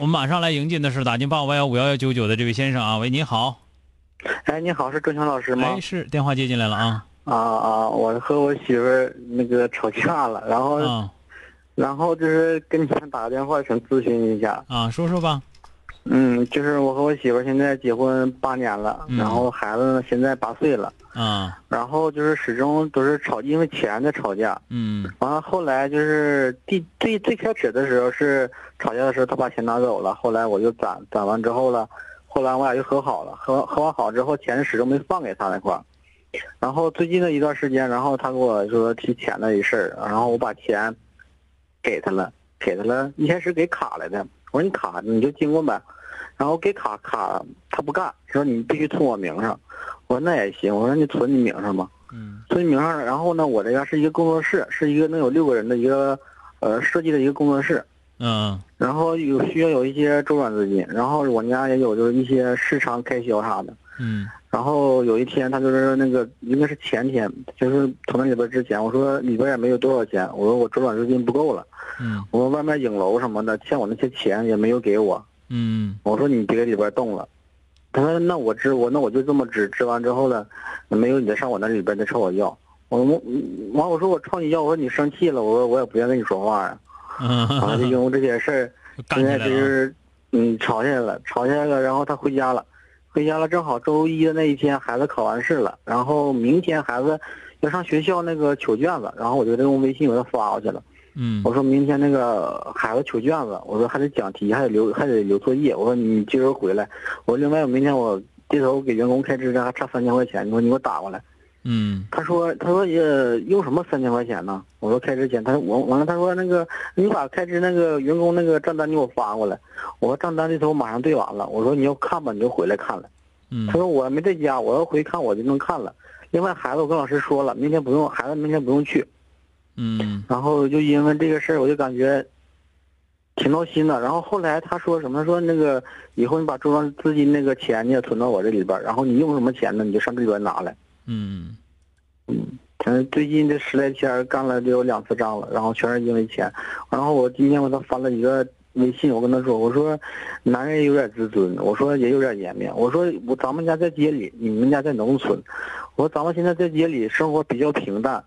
我们马上来迎接的是打进八五八幺五幺幺九九的这位先生啊，喂，你好。哎，你好，是周强老师吗？哎，是，电话接进来了啊。啊啊，我和我媳妇儿那个吵架了，然后，啊然后就是跟你们打个电话，想咨询一下。啊，说说吧。嗯，就是我和我媳妇儿现在结婚八年了，嗯然后孩子呢现在八岁了，啊，然后就是始终都是吵，因为钱在吵架。嗯完了后来就是第最最开始的时候是吵架的时候，他把钱拿走了，后来我就攒攒完之后了，后来我俩就和好了，和和完好之后，钱始终没放给他那块儿。然后最近的一段时间，然后他跟我说提钱的一事儿，然后我把钱给他了，给他了，一开始给卡来的，我说你卡你就经过呗，然后给卡卡他不干，说你必须存我名上，我说那也行，我说你存你名上吧。嗯存你名上，然后呢，我这边是一个工作室，是一个能有六个人的一个，呃，设计的一个工作室。嗯然后有需要有一些周转资金，然后我们家也有就是一些日常开销啥的。嗯然后有一天他就是那个应该是前天，就是从那里边之前，我说里边也没有多少钱，我说我周转资金不够了，嗯我说外面影楼什么的欠我那些钱也没有给我，嗯我说你别给里边动了。他说那我支我那我就这么支，支完之后呢，没有你再上我那里边再朝我要。我我完我说我朝你要，我说你生气了，我说我也不愿跟你说话呀。嗯，完了就因为这些事儿，干现在。就是嗯吵起来了，吵起来了，然后他回家了，回家了正好周一的那一天孩子考完试了，然后明天孩子要上学校那个取卷子，然后我就用微信给他发过去了。嗯我说明天那个孩子取卷子，我说还得讲题，还得留还得留作业。我说你今儿回来，我说另外我明天我这头给员工开支还差三千块钱，你说你给我打过来。嗯他说他说也用什么三千块钱呢？我说开支钱，他说我完了，他说那个你把开支那个员工那个账单给我发过来。我说账单这头马上对完了，我说你要看吧你就回来看了。嗯他说我没在家，我要回看我就能看了。另外孩子我跟老师说了，明天不用，孩子明天不用去。嗯然后就因为这个事儿，我就感觉挺闹心的。然后后来他说什么？说那个以后你把周转资金那个钱你也存到我这里边儿，然后你用什么钱呢？你就上这里边拿来。嗯嗯，最近这十来天干了得有两次仗了，然后全是因为钱。然后我今天我给他发了一个微信，我跟他说，我说男人有点自尊，我说也有点颜面，我说我咱们家在街里，你们家在农村，我说咱们现在在街里生活比较平淡，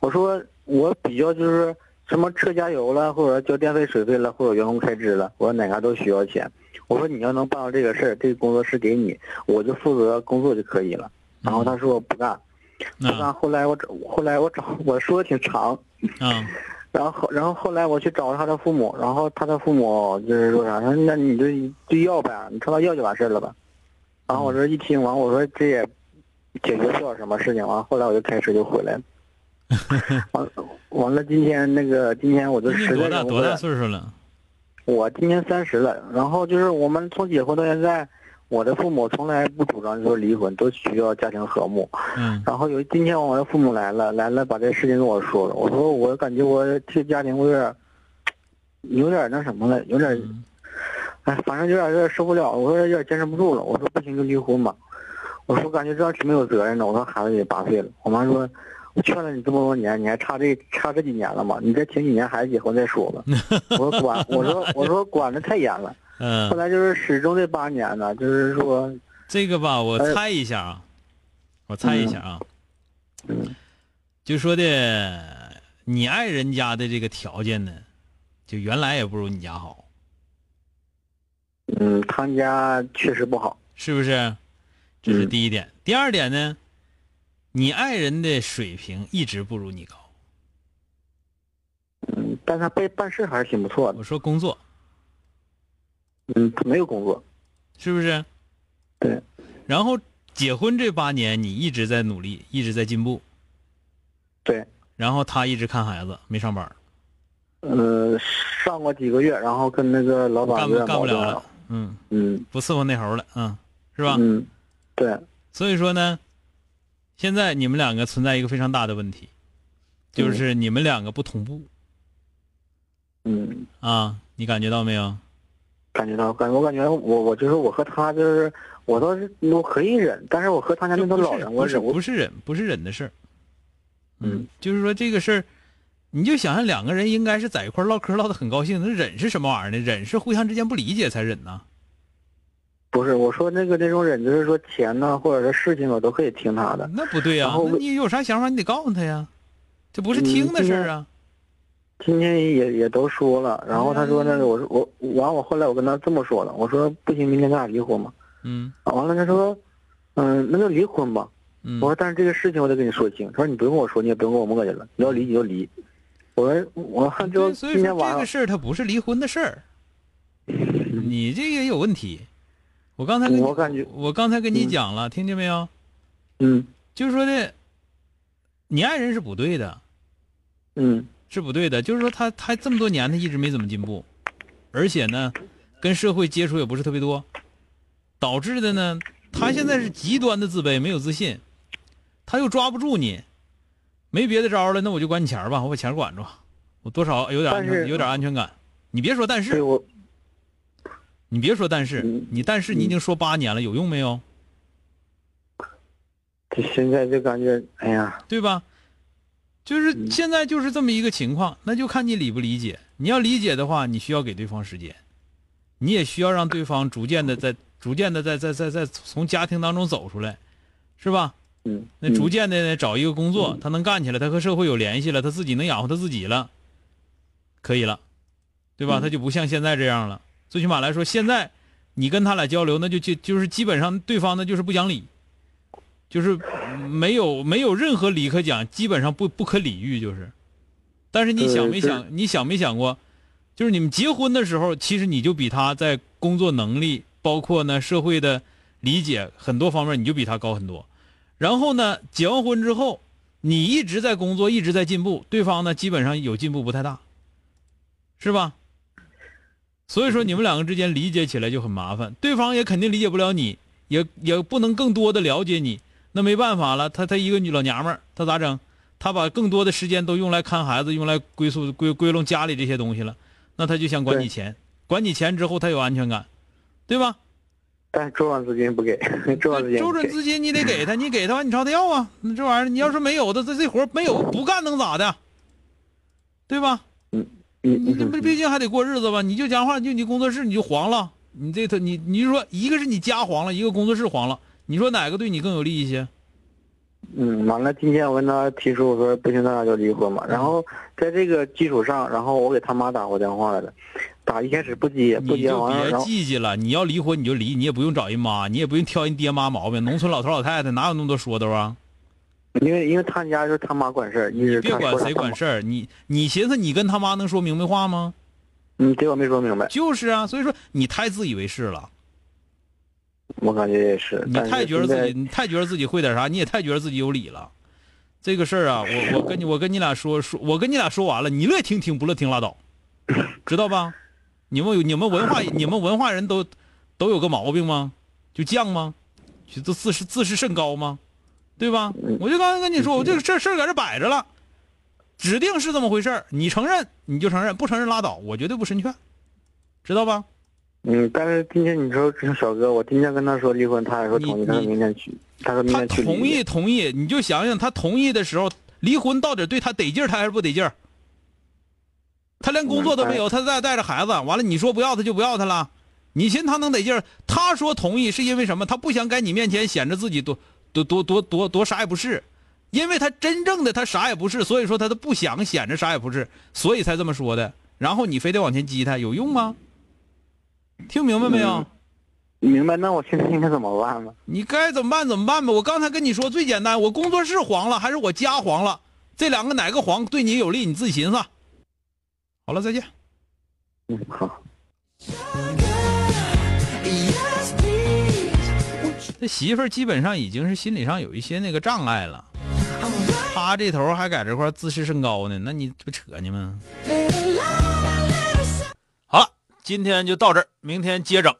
我说我比较就是什么车加油了，或者交电费水费了，或者员工开支了，我说哪嘎都需要钱。我说你要能办到这个事儿，这个工作室给你，我就负责工作就可以了。然后他说我不干。不啊干，后来我找，后来我找，我说的挺长，啊 然后后然后后来我去找他的父母，然后他的父母就是说啥，说那你就就要呗，你朝他要就完事儿了呗。然后我这一听完，我说这也解决不了什么事情，完后来我就开车就回来了。完完了，今天那个今天我就你实在多大多大岁数了？我今年三十了，然后就是我们从结婚到现在，我的父母从来不主张说离婚，都需要家庭和睦。嗯然后有今天我的父母来了，来了把这事情跟我说了。我说我感觉我这个家庭我有点，有点那什么了，有点，嗯哎，反正有点有点受不了。我说有点坚持不住了。我说不行就离婚吧。我说感觉这样挺没有责任的。我说孩子也八岁了。我妈说，我劝了你这么多年，你还差这差这几年了吗？你再挺几年孩子结婚再说吧。我说管，我说我说管的太严了。后嗯，来就是始终这八年呢，就是说，这个吧，我呃猜一下啊，我猜一下啊，嗯就说的你爱人家的这个条件呢，就原来也不如你家好。嗯，他家确实不好。是不是？这是第一点。第二点呢，你爱人的水平一直不如你高。嗯，但他办办事还是挺不错的。我说工作，嗯，他没有工作。是不是？对。然后结婚这八年，你一直在努力，一直在进步。对。然后他一直看孩子，没上班。呃，上过几个月，然后跟那个老板干不干不了了。嗯嗯，不伺候那猴了，嗯，是吧？嗯，对。所以说呢，现在你们两个存在一个非常大的问题，就是你们两个不同步。嗯。啊，你感觉到没有？感觉到，感我感觉我我就是我和他就是我倒是我可以忍，但是我和他家那个老人我忍不是忍不是忍的事儿。嗯，就是说这个事儿，你就想象两个人应该是在一块唠嗑唠得很高兴，那忍是什么玩意儿呢？忍是互相之间不理解才忍呢。不是，我说那个那种忍，就是说钱呢，或者是事情，我都可以听他的。那不对呀，那你有啥想法，你得告诉他呀，这不是听的事儿啊。今天也也都说了，然后他说那个，我说我完，我后来我跟他这么说的，我说不行，明天咱俩离婚嘛。嗯。完了他说，嗯，那就离婚吧。嗯我说，但是这个事情我得跟你说清。他说你不用跟我说，你也不用跟我磨叽了，你要离你就离。我说我就今天晚上这个事儿，它不是离婚的事儿。你这也有问题。我刚才跟我感觉我刚才跟你讲了，听见没有？嗯，就是说的，你爱人是不对的。嗯，是不对的。就是说他他这么多年他一直没怎么进步，而且呢，跟社会接触也不是特别多，导致的呢，他现在是极端的自卑，没有自信。他又抓不住你，没别的招了，那我就管你钱吧，我把钱管住，我多少有点有点安全感。你别说但是，你别说但是，你但是你已经说八年了，有用没有？这现在就感觉，哎呀，对吧？就是现在就是这么一个情况，那就看你理不理解。你要理解的话，你需要给对方时间，你也需要让对方逐渐的在逐渐的在在在在从家庭当中走出来，是吧？嗯，那逐渐的呢，找一个工作，他能干起来，他和社会有联系了，他自己能养活他自己了，可以了，对吧？他就不像现在这样了。最起码来说，现在你跟他俩交流，那就就就是基本上对方呢就是不讲理，就是没有没有任何理可讲，基本上不不可理喻，就是。但是你想没想？你想没想过，就是你们结婚的时候，其实你就比他在工作能力，包括呢社会的理解很多方面，你就比他高很多。然后呢，结完婚之后，你一直在工作，一直在进步，对方呢基本上有进步不太大，是吧？所以说你们两个之间理解起来就很麻烦，对方也肯定理解不了你，也也不能更多的了解你，那没办法了，他他一个女老娘们儿，他咋整？他把更多的时间都用来看孩子，用来归宿归归拢家里这些东西了，那他就想管你钱，管你钱之后他有安全感，对吧？但周转资金不给，周转资金。周转资金你得给他，你给他完你朝他要啊！那这玩意儿你要是没有的，这这活没有不干能咋的？对吧？嗯你你这不毕竟还得过日子吧？你就讲话就你工作室你就黄了，你这他你你就说一个是你家黄了，一个工作室黄了，你说哪个对你更有利一些？嗯，完了，今天我跟他提出我说不行，咱俩就离婚嘛。然后在这个基础上，然后我给他妈打过电话来了。打一开始不接，不接完了，别记记了。你要离婚你就离，你也不用找人妈，你也不用挑人爹妈毛病。农村老头老太太哪有那么多说头啊？因为因为他家就是他妈管事儿，你别管谁管事儿，你你寻思你跟他妈能说明白话吗？嗯，这我没说明白。就是啊，所以说你太自以为是了。我感觉也是。你太觉得自己，你太觉得自己会点啥，你也太觉得自己有理了。这个事儿啊，我我跟你我跟你俩说说，我跟你俩说完了，你乐听听，不乐听拉倒，知道吧？你们有你们文化，你们文化人都都有个毛病吗？就犟吗？就自视自视甚高吗？对吧？我就刚才跟你说，我这个事事儿搁这摆着了，指定是这么回事儿。你承认你就承认，不承认拉倒，我绝对不申劝，知道吧？嗯，但是今天你说小哥，我今天跟他说离婚，他还说同意，他说明天去，他说明天去。他同意同意，你就想想他同意的时候，离婚到底对他得劲儿，他还是不得劲儿？他连工作都没有，他再带着孩子，完了你说不要他就不要他了，你寻他能得劲儿？他说同意是因为什么？他不想在你面前显着自己多多多多多多啥也不是，因为他真正的他啥也不是，所以说他都不想显着啥也不是，所以才这么说的。然后你非得往前激他，有用吗？听明白没有？嗯明白？那我现在应该怎么办呢？你该怎么办怎么办吧。我刚才跟你说最简单，我工作室黄了还是我家黄了，这两个哪个黄对你有利，你自己寻思。好了，再见。嗯，好。这媳妇儿基本上已经是心理上有一些那个障碍了，他这头还在这块自视甚高呢，那你这不扯呢吗？今天就到这儿，明天接整。